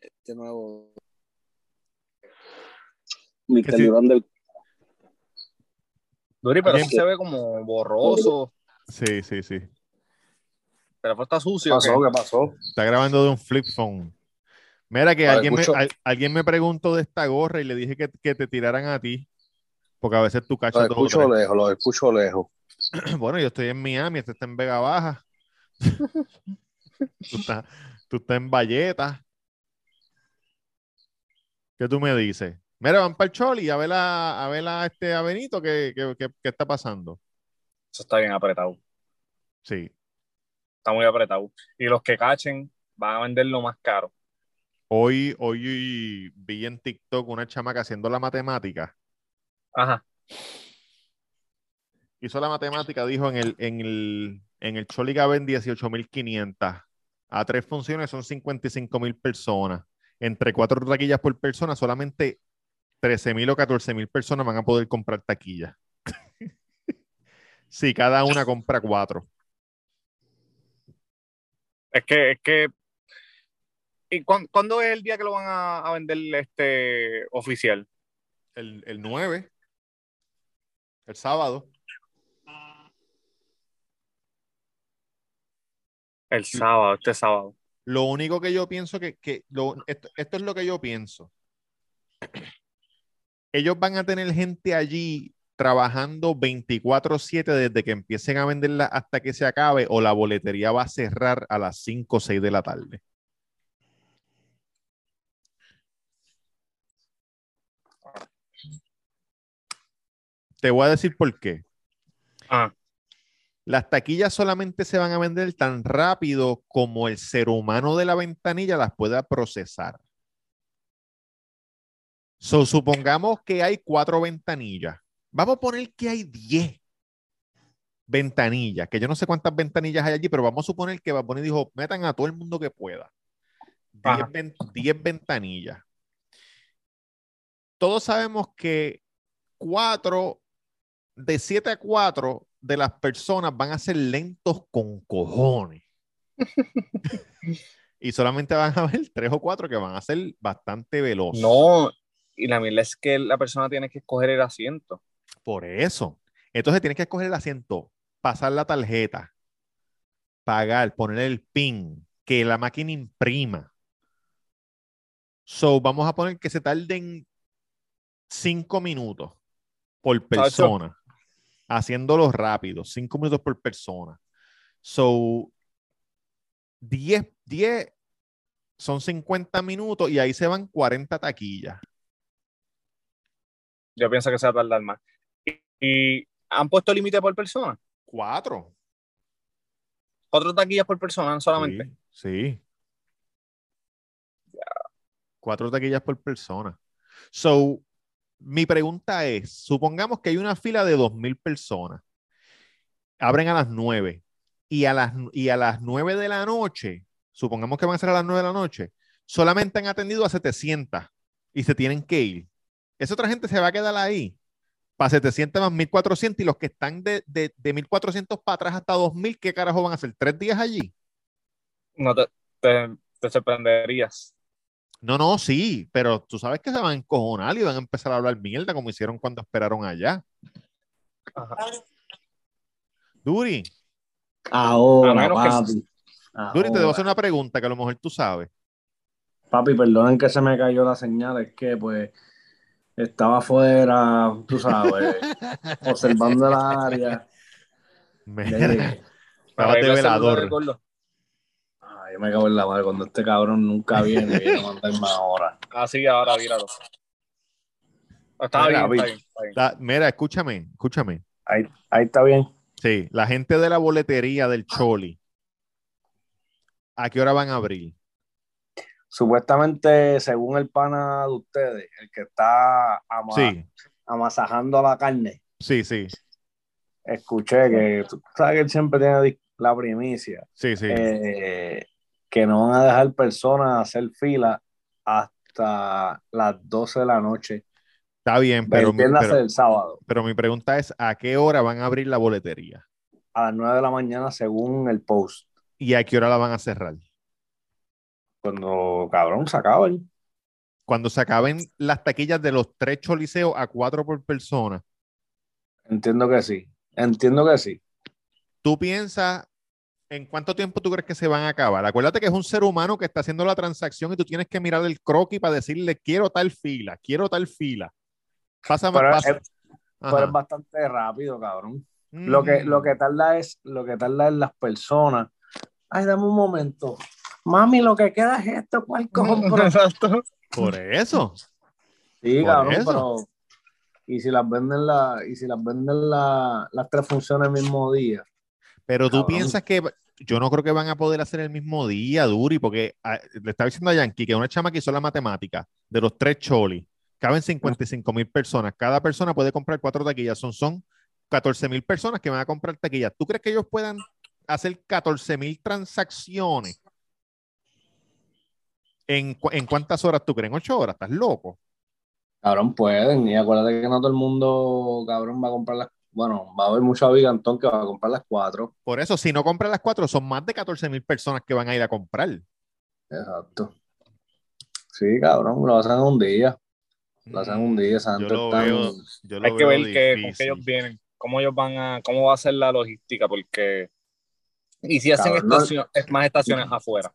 este nuevo... Mr. sí. Durán del... Duri, pero sí se ve como borroso. Sí, sí, sí. Pero fue está ¿Qué sucio. pasó? ¿o qué? ¿Qué pasó? Está grabando de un flip phone. Mira que Ah, alguien, me, al- alguien me preguntó de esta gorra y le dije que, que te tiraran a ti. Porque a veces tú cachas dos o escucho lejos, los escucho lejos. Bueno, yo estoy en Miami, este está en Vega Baja. tú, estás, tú estás en Valleta. ¿Qué tú me dices? Mira, van para el Choli a ver a, a, ver a este a Benito, ¿qué, qué, qué- qué está pasando? Eso está bien apretado. Sí. Está muy apretado. Y los que cachen van a venderlo más caro. Hoy, hoy vi en TikTok una chamaca haciendo la matemática. Ajá. hizo la matemática, dijo en el, en el, en el Choli caben 18.500. A tres funciones son 55.000 personas. Entre cuatro taquillas por persona, solamente 13.000 o 14.000 personas van a poder comprar taquillas. Si cada una compra cuatro. Es que, es que. ¿Y cuán- cuándo es el día que lo van a, a vender este oficial? El, el 9, el sábado. El sábado, este sábado. Lo único que yo pienso que, que lo- esto, esto es lo que yo pienso. Ellos van a tener gente allí trabajando 24/7 desde que empiecen a venderla hasta que se acabe o la boletería va a cerrar a las 5 o 6 de la tarde? Te voy a decir por qué. Ah, Las taquillas solamente se van a vender tan rápido como el ser humano de la ventanilla las pueda procesar. So, supongamos que hay cuatro ventanillas. Vamos a poner que hay 10 ventanillas, que yo no sé cuántas ventanillas hay allí, pero vamos a suponer que Baboni dijo, metan a todo el mundo que pueda. 10 Ajá. ven- 10 ventanillas. Todos sabemos que cuatro, de 7 a 4 de las personas van a ser lentos con cojones. y solamente van a haber 3 o 4 que van a ser bastante veloces. No, y la mierda es que la persona tiene que escoger el asiento. Por eso. Entonces tienes que escoger el asiento, pasar la tarjeta, pagar, poner el PIN, que la máquina imprima. So, vamos a poner que se tarden cinco minutos por persona, haciéndolo rápido, cinco minutos por persona. So, 10, 10 son 50 minutos y ahí se van 40 taquillas. Yo pienso que se va a tardar más. Y, han puesto límite por persona. Cuatro. Cuatro taquillas por persona solamente. Sí. sí. Cuatro taquillas por persona. So, mi pregunta es, supongamos que hay una fila de 2.000 personas. Abren a las 9 y a las, y a las 9 de la noche, supongamos que van a ser a las 9 de la noche, solamente han atendido a 700 y se tienen que ir. Esa otra gente se va a quedar ahí para 700 más 1400 y los que están de, de, de 1400 para atrás hasta 2000, ¿qué carajo van a hacer? ¿Tres días allí? No te, te, te sorprenderías. No, no, sí, pero tú sabes que se van a encojonar y van a empezar a hablar mierda como hicieron cuando esperaron allá. Ajá. Duri, A Ahora, que- papi. Duri, te debo Ahora. hacer una pregunta que a lo mejor tú sabes. Papi, perdonen que se me cayó la señal, es que pues estaba afuera, tú sabes, observando el área. Mira, estabas de velador. Ay, yo me cago en la madre cuando este cabrón nunca viene viene a mandarme ahora. Ah, sí, ahora víralo. Está Mira, bien, está bien, está bien. La- mira, escúchame, escúchame. Ahí, ahí está bien. Sí, la gente de la boletería del Choli, ¿a qué hora van a abrir? Supuestamente, según el pana de ustedes, el que está ama- Sí, amasajando la carne, sí, sí, escuché que tú sabes que él siempre tiene la primicia, sí, sí. eh, que no van a dejar personas hacer fila hasta las 12 de la noche. Está bien, pero, mi- pero, el sábado, pero mi pregunta es, ¿a qué hora van a abrir la boletería? a las 9 de la mañana, según el post. ¿Y a qué hora la van a cerrar? Cuando, cabrón, se acaben. Cuando se acaben las taquillas de los tres choliseos a cuatro por persona, Entiendo que sí. Entiendo que sí. tú piensas en cuánto tiempo tú crees que se van a acabar. Acuérdate que es un ser humano que está haciendo la transacción y tú tienes que mirar el croquis para decirle quiero tal fila, quiero tal fila. Pásame, Pero pasa- es, pero es bastante rápido, cabrón. Lo que, Mm. lo que tarda es, lo que tarda es las personas. Ay, dame un momento. Mami, lo que queda es esto, ¿cuál compro? Exacto. Por eso. Sí, Por cabrón, eso. pero. Y si las venden la, y si las venden la, las tres funciones el mismo día. Pero tú piensas que yo no creo que van a poder hacer el mismo día, Duri, porque ah, le estaba diciendo a Yankee que una chama que hizo la matemática de los tres cholis, caben 55 mil personas. Cada persona puede comprar cuatro taquillas. Son, son 14 mil personas que van a comprar taquillas. ¿Tú crees que ellos puedan hacer 14 mil transacciones? ¿En, cu- ¿En cuántas horas tú crees? ¿En ocho horas? ¿Estás loco? Cabrón, pueden. Y acuérdate que no todo el mundo, cabrón, va a comprar las. Bueno, va a haber mucho abigantón que va a comprar las cuatro. Por eso, si no compran las cuatro, son más de 14 mil personas que van a ir a comprar. Exacto. Sí, cabrón, lo hacen un día. Lo hacen un día, Yo lo está- veo, yo lo Hay que ver que, con qué ellos vienen, cómo ellos van a, cómo va a ser la logística, porque y si hacen Cabrón, no- estación- es más estaciones afuera.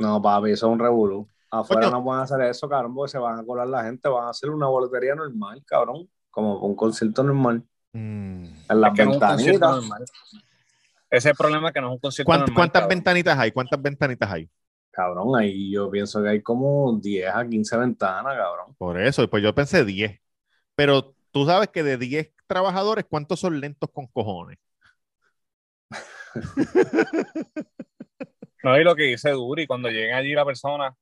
No, papi, eso es un revolú. Afuera no pueden hacer eso, cabrón, porque se van a colar la gente, van a hacer una boletería normal, cabrón. como un concierto normal. Mm. En las Es que es ventanitas. normal. Ese es el problema que no es un concierto ¿Cuánt- normal. ¿Cuántas cabrón. ventanitas hay? ¿Cuántas ventanitas hay? Cabrón, ahí yo pienso que hay como 10 a 15 ventanas, cabrón. Por eso, pues yo pensé 10. Pero tú sabes que de 10 trabajadores, ¿cuántos son lentos con cojones? No, y lo que dice Duri, cuando llega allí la persona.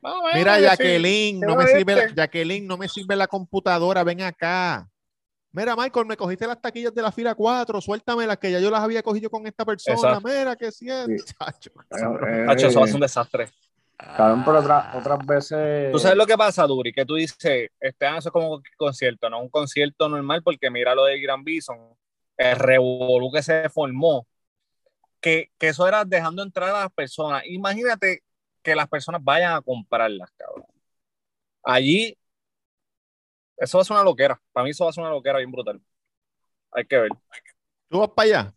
"Vamos a ver, Mira, Jacqueline, ¿qué no me sirve la? Jacqueline, no me sirve la computadora, ven acá. Mira, Michael, me cogiste las taquillas de la fila 4, suéltamelas que ya yo las había cogido con esta persona. Exacto. Mira, que sí es. Sí. chacho. Eh, Hacho, eso va a ser eh, un desastre. cabrón, pero otras otras veces. ¿Tú sabes lo que pasa, Duri? Que tú dices, este año eso es como un concierto, no un concierto normal, porque mira lo de Gran Bison, el revolú que se formó, que, que eso era dejando entrar a las personas. Imagínate que las personas vayan a comprarlas, cabrón. Allí, eso va a ser una loquera. Para mí eso va a ser una loquera bien brutal. Hay que ver. ¿Tú vas para allá?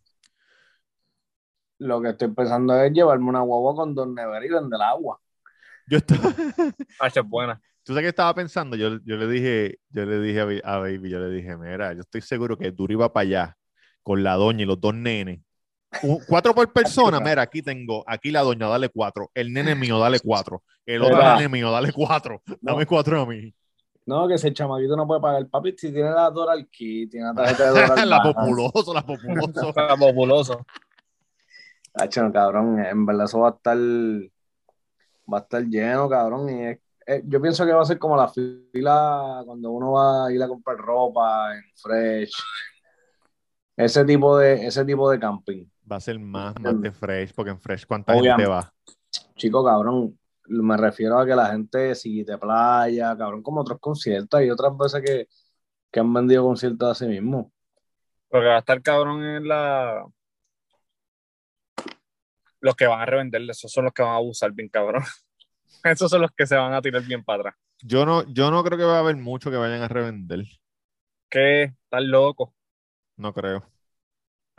Lo que estoy pensando es llevarme una guagua con dos neveras y vender agua. Yo estaba... Hacho, es buena. ¿Tú sabes qué estaba pensando? Yo, yo le dije, yo le dije a, a Baby, yo le dije, mira, yo estoy seguro que Duri va para allá con la doña y los dos nenes. Un- cuatro por persona, mira, aquí tengo, aquí la doña, dale cuatro. El nene mío, dale cuatro. El otro nene mío, dale cuatro. Dame cuatro a mí. No, que ese chamaquito no puede pagar. Papi, si tiene la Doral Key, tiene la tarjeta de Doral la populoso, la populoso. Está populoso. Hacho, cabrón, en verdad eso va a estar va a estar lleno, cabrón. Y es- yo pienso que va a ser como la fila cuando uno va a ir a comprar ropa en Fresh. Ese tipo de, ese tipo de camping. Va a ser más, más de Fresh, porque en Fresh, ¿cuánta Obviamente. gente va? Chico, cabrón, me refiero a que la gente sigue de playa, cabrón, como otros conciertos. Hay otras veces que, que han vendido conciertos a sí mismos. Lo que va a estar cabrón es la. Los que van a revender, esos son los que van a abusar bien cabrón. Esos son los que se van a tirar bien para atrás. Yo no, yo no creo que va a haber mucho que vayan a revender. Que están locos. No creo.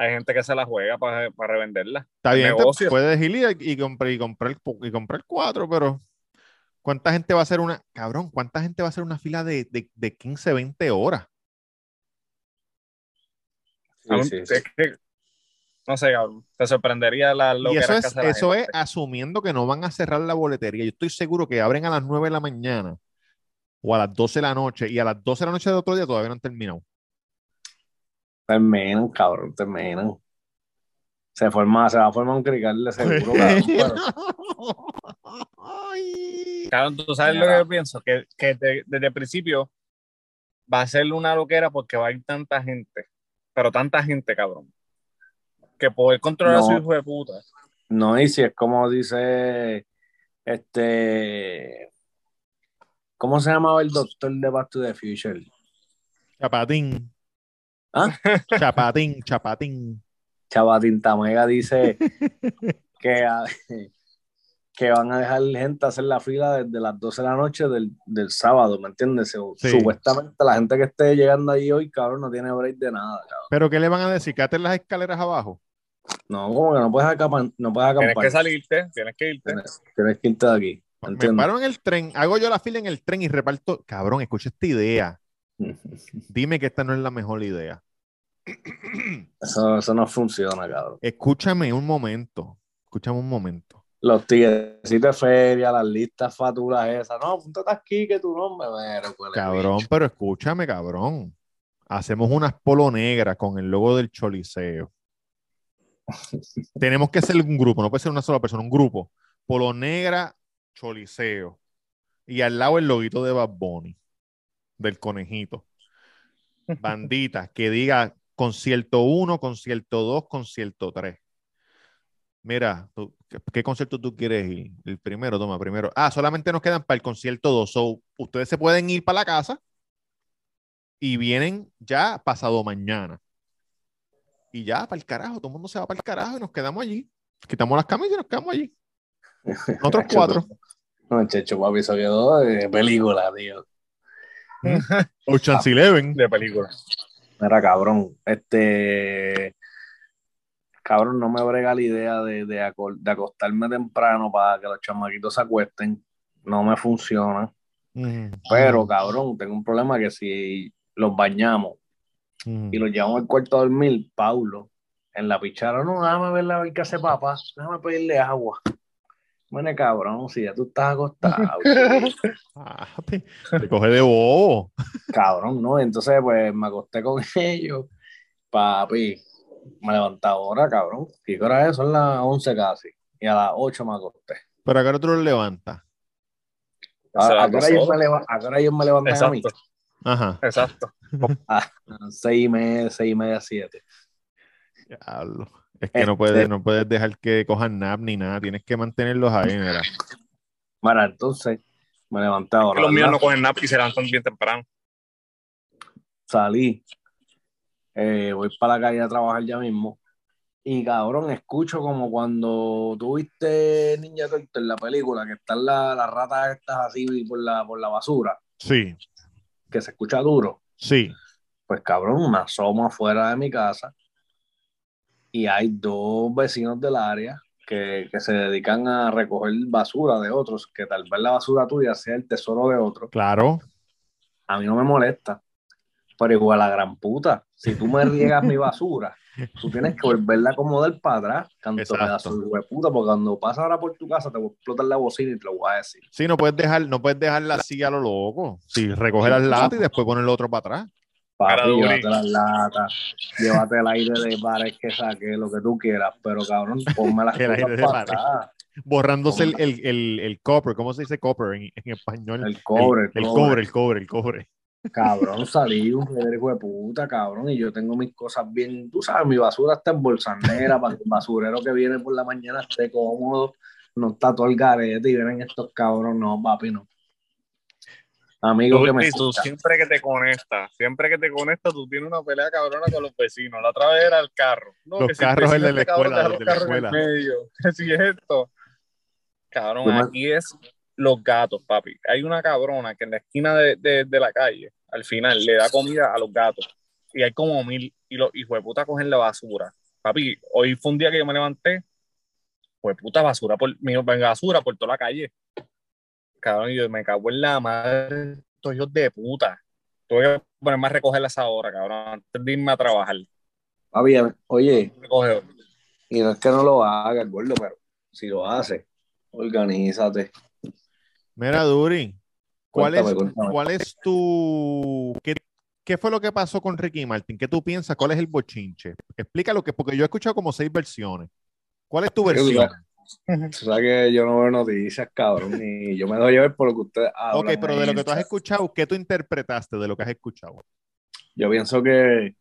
Hay gente que se la juega para, para revenderla. Está bien, te puedes ir y, y comprar, y, comprar, y comprar cuatro, pero ¿cuánta gente va a hacer una, cabrón, cuánta gente va a hacer una fila de, de, de 15, 20 horas? Aún- sí, sí. es que, no sé, cabrón. Te sorprendería la Y loquera eso que es, hace la eso es asumiendo que no van a cerrar la boletería. Yo estoy seguro que abren a las 9 de la mañana o a las 12 de la noche y a las 12 de la noche del otro día todavía no han terminado. Terminan, cabrón, terminan. Se forma, se va a formar un crical de seguro, cabrón. pero-. Cabrón, tú sabes lo que yo pienso, que, que de- desde el principio va a ser una loquera porque va a ir tanta gente, pero tanta gente, cabrón, que poder controlar a su hijo de puta. No, y si es como dice este. ¿Cómo se llamaba el doctor de Back to the Future? Chapatín. ¿Ah? Chapatín, chapatín. Chavatín Tamega dice que, a- que van a dejar gente hacer la fila desde las 12 de la noche del, del sábado, ¿me entiendes? Sí. Supuestamente la gente que esté llegando allí hoy, cabrón, no tiene break de nada, cabrón. Pero ¿qué le van a decir? En las escaleras abajo. No, como que no puedes acampar, no puedes Tienes acampar. que salirte, tienes que irte. Tienes, tienes que irte de aquí, ¿me Me entiendes? paro en el tren, hago yo la fila en el tren y reparto. Cabrón, escucha esta idea. Dime que esta no es la mejor idea. Eso, eso no funciona, cabrón. Escúchame un momento. Escúchame un momento. Los tigres de feria, las listas faturas esas. No, apúntate aquí que tu nombre. Bueno, pues, Cabrón, bicho. pero escúchame, cabrón. Hacemos unas polo negras con el logo del Choliseo. Tenemos que ser un grupo, no puede ser una sola persona, un grupo. Polo negra, Choliseo. Y al lado el loguito de Bad Bunny, del conejito. Bandita, que diga concierto 1, concierto 2, concierto 3. Mira, tú- ¿qué, qué concierto tú quieres ir? El primero, toma, primero. Ah, solamente nos quedan para el concierto 2. So, ustedes se pueden ir para la casa y vienen ya pasado mañana. Y ya, para el carajo, todo el mundo se va para el carajo y nos quedamos allí. Quitamos las camisas y nos quedamos allí. Nosotros cuatro. No, checho, papi, eso quedó de película, tío. Ocean's Eleven. De película. Mira, cabrón, este. Cabrón, no me brega la idea de, de, de acostarme temprano para que los chamaquitos se acuesten. No me funciona. Mm. Pero, cabrón, tengo un problema que si los bañamos y los llevamos al cuarto a dormir, Paulo, en la pichara, no, déjame ver la ver qué hace papá, déjame pedirle agua. Bueno, cabrón, si ya tú estás acostado, Ah, te coge de bobo. cabrón, ¿no? Entonces, pues me acosté con ellos, papi, me levanté ahora, cabrón. ¿Qué hora es? Son las 11 casi. Y a las 8 me acosté. Pero acá otro lo levanta. ¿A, a qué hora ellos pasó. me leva- a qué hora ellos me levantan a mí? Ajá. exacto. A las 6 y media, 6 y media, 7. Diablo. Es que no puedes, no puedes dejar que cojan nap ni nada. Tienes que mantenerlos ahí, mira. Bueno, entonces me levanté ahora. Los míos no cogen nap y se levantan bien temprano. salí, eh, voy para la calle a trabajar ya mismo. Y cabrón, escucho como cuando tuviste Ninja Turtle en la película, que están las las ratas estas así por la, por la basura, Sí, que se escucha duro. sí. Pues cabrón, me asomo afuera de mi casa y hay dos vecinos del área que, que se dedican a recoger basura de otros, que tal vez la basura tuya sea el tesoro de otros. Claro. a mí no me molesta. Pero igual a la gran puta, si tú me riegas mi basura, tú tienes que volverla a acomodar para atrás, Exacto. pedazo de hueputa, porque cuando pasa ahora por tu casa te voy a explotar la bocina y te lo voy a decir. Sí, no puedes dejar, no puedes dejarla así a lo loco. Sí, recoge las latas y después poner el otro para atrás. Papi, llévate las latas, llévate el aire de bares que saque, lo que tú quieras, pero cabrón, ponme las cosas de para atrás. Borrándose el, el, el, el copper. ¿Cómo se dice copper en, en español? El cobre, El, cobre. el cobre, el cobre. Cabrón, salí un hijo de puta, cabrón, y yo tengo mis cosas bien, tú sabes, mi basura está en bolsanera para que el basurero que viene por la mañana esté cómodo, no está todo el garete y vienen estos cabrones, no, papi, no. Amigo Tú, que me tú escucha, siempre que te conectas, siempre que te conectas, tú tienes una pelea cabrona con los vecinos. La otra vez era el carro. No, Los que si el carros, el vecino de la escuela, el de los la carros en el escuela. medio. Si es esto. Cabrón, me- aquí es los gatos, papi. Hay una cabrona que en la esquina de, de- de la calle, al final, le da comida a los gatos. Y hay como mil, y los hijos de puta cogen la basura. Papi, hoy fue un día que yo me levanté, pues puta basura por, mi basura por toda la calle. Cabrón, y yo me cago en la madre, estos hijos de puta. Tuve que ponerme a recogerlas ahora, cabrón, antes de irme a trabajar. papi, oye, Recoge- y no es que no lo haga el gordo, pero si lo hace, organízate. Mira, Duri, ¿cuál es, Cuéntame. ¿cuál es tu... Qué, qué fue lo que pasó con Ricky Martin? ¿Qué tú piensas? ¿Cuál es el bochinche? Explícalo, que, porque yo he escuchado como seis versiones. ¿Cuál es tu versión? Tú sabes que yo no veo noticias, cabrón, y yo me doy a ver por lo que ustedes Ok, hablan. pero de lo que tú has escuchado, ¿qué tú interpretaste de lo que has escuchado? Yo pienso que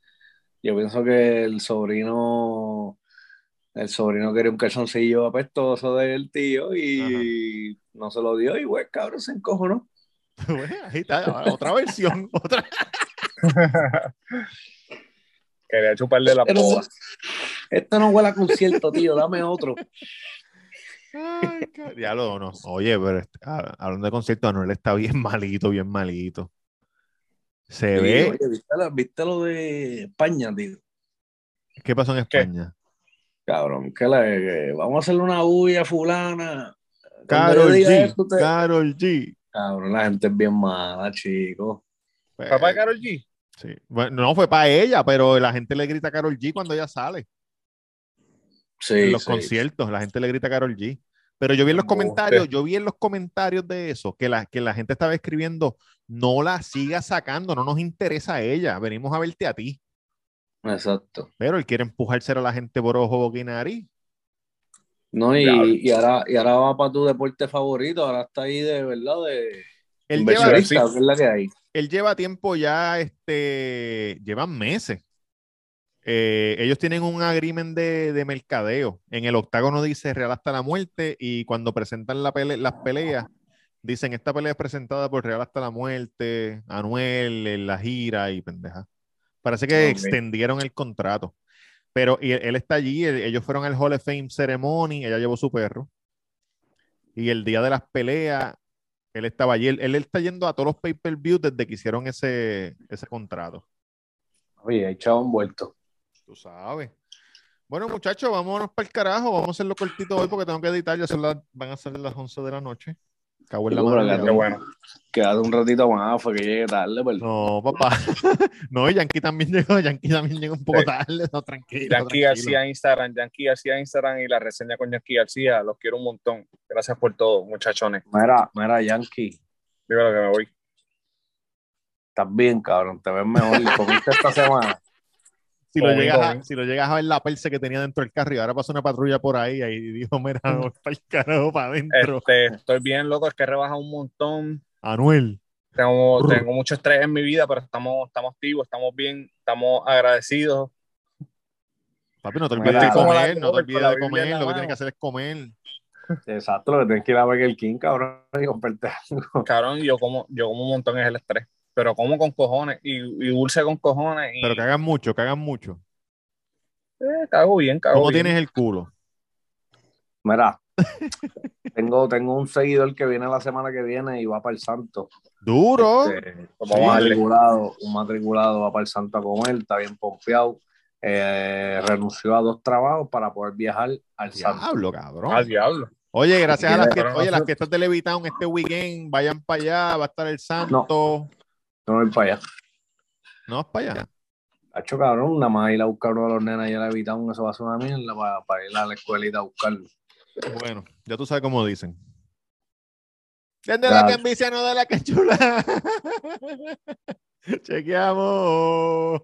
yo pienso que el sobrino el sobrino quería un calzoncillo apestoso del tío y no se lo dio y güey, cabrón se encojonó. Bueno, ahí está, otra versión, otra. Quería chuparle la Pero- poba. Esto no huele a concierto, tío, dame otro. Ay, ca- diablo, no. Oye, pero este- ah, hablando de concierto, Anuel está bien malito, bien malito. Se Sí, ve. oye, ¿viste, lo, viste lo de España, tío? ¿Qué pasó en ¿Qué? España? Cabrón, que, la- que vamos a hacerle una bulla fulana. Carol G. esto, Carol G. Cabrón, la gente es bien mala, chicos. Pues, Papá de Karol G. sí. Bueno, no fue para ella, pero la gente le grita a Carol G cuando ella sale. Sí, en los sí. conciertos, la gente le grita a Carol G. Pero yo vi en los comentarios, yo vi en los comentarios de eso, que la, que la gente estaba escribiendo, no la siga sacando, no nos interesa a ella, venimos a verte a ti. Exacto. Pero él quiere empujarse a la gente por ojo, nariz. No, y, y ahora, y ahora va para tu deporte favorito, ahora está ahí de verdad de Él lleva, inversionista, ¿qué es la que hay? él lleva tiempo ya, este, llevan meses. Eh, ellos tienen un agreement de, de mercadeo. En el octágono dice Real hasta la muerte y cuando presentan la pele- las peleas, dicen esta pelea es presentada por Real hasta la muerte, Anuel, en la gira y pendeja. Parece que extendieron el contrato. Pero y él, él está allí, él- ellos fueron al Hall of Fame Ceremony, ella llevó su perro. Y el día de las peleas, él estaba allí. Él, él está yendo a todos los pay-per-view desde que hicieron ese, ese contrato. Oye, hay chavo envuelto. Tú sabes. Bueno, muchachos, vámonos para el carajo. Vamos a hacerlo cortito hoy porque tengo que editar. Ya son las- van a ser las 11 de la noche. Cago en la madre. Qué bueno. Quédate un ratito más, fue que llegue tarde, perdón. No, papá. no, Yankee también llegó, Yankee también llegó un poco Sí. tarde. No, tranquilo. Yankee. García Instagram, Yankee García Instagram y la reseña con Yankee García. Los quiero un montón. Gracias por todo, muchachones. Mira, mira, Yankee, Digo lo que me voy. estás bien, cabrón, te ves mejor. Comiste esta semana. Si lo, llegas a, si lo llegas a ver la perse que tenía dentro del carro y ahora pasó una patrulla por ahí y dijo, mira, no, para el carajo, para adentro. Este, estoy bien loco, es que he rebajado un montón. Anuel. Tengo, tengo mucho estrés en mi vida, pero estamos, estamos activos, estamos bien, estamos agradecidos. Papi, no te Mira, olvides de comer, no te olvides de comer, lo que tienes que hacer es comer. Exacto, lo que tienes que ir a Burger King, cabrón, y comprarte algo. Cabrón, yo como, yo como un montón es el estrés, pero como con cojones y, y dulce con cojones. Y, Pero que hagan mucho, que hagan mucho. eh, cago bien, cago ¿Cómo bien. tienes el culo? Mira, tengo, tengo un seguidor que viene la semana que viene y va para el Santo. Duro. Este, darle. matriculado, un matriculado va para el Santo a comer, está bien pompeado. Eh, renunció a dos trabajos para poder viajar al Santo. Diablo, cabrón. Ah, diablo. Oye, gracias a las, que, oye, las fiestas de Levitown este weekend, vayan para allá, va a estar el santo. No voy para allá. No vas para allá. Hacho, cabrón, nada más ir a buscar uno de los nenas y a la Evitown, eso va a ser una mierda para, para ir a la escuelita a buscarlo. Bueno, ya tú sabes cómo dicen. Es de la que envicia, no de la que chula. Chequeamos.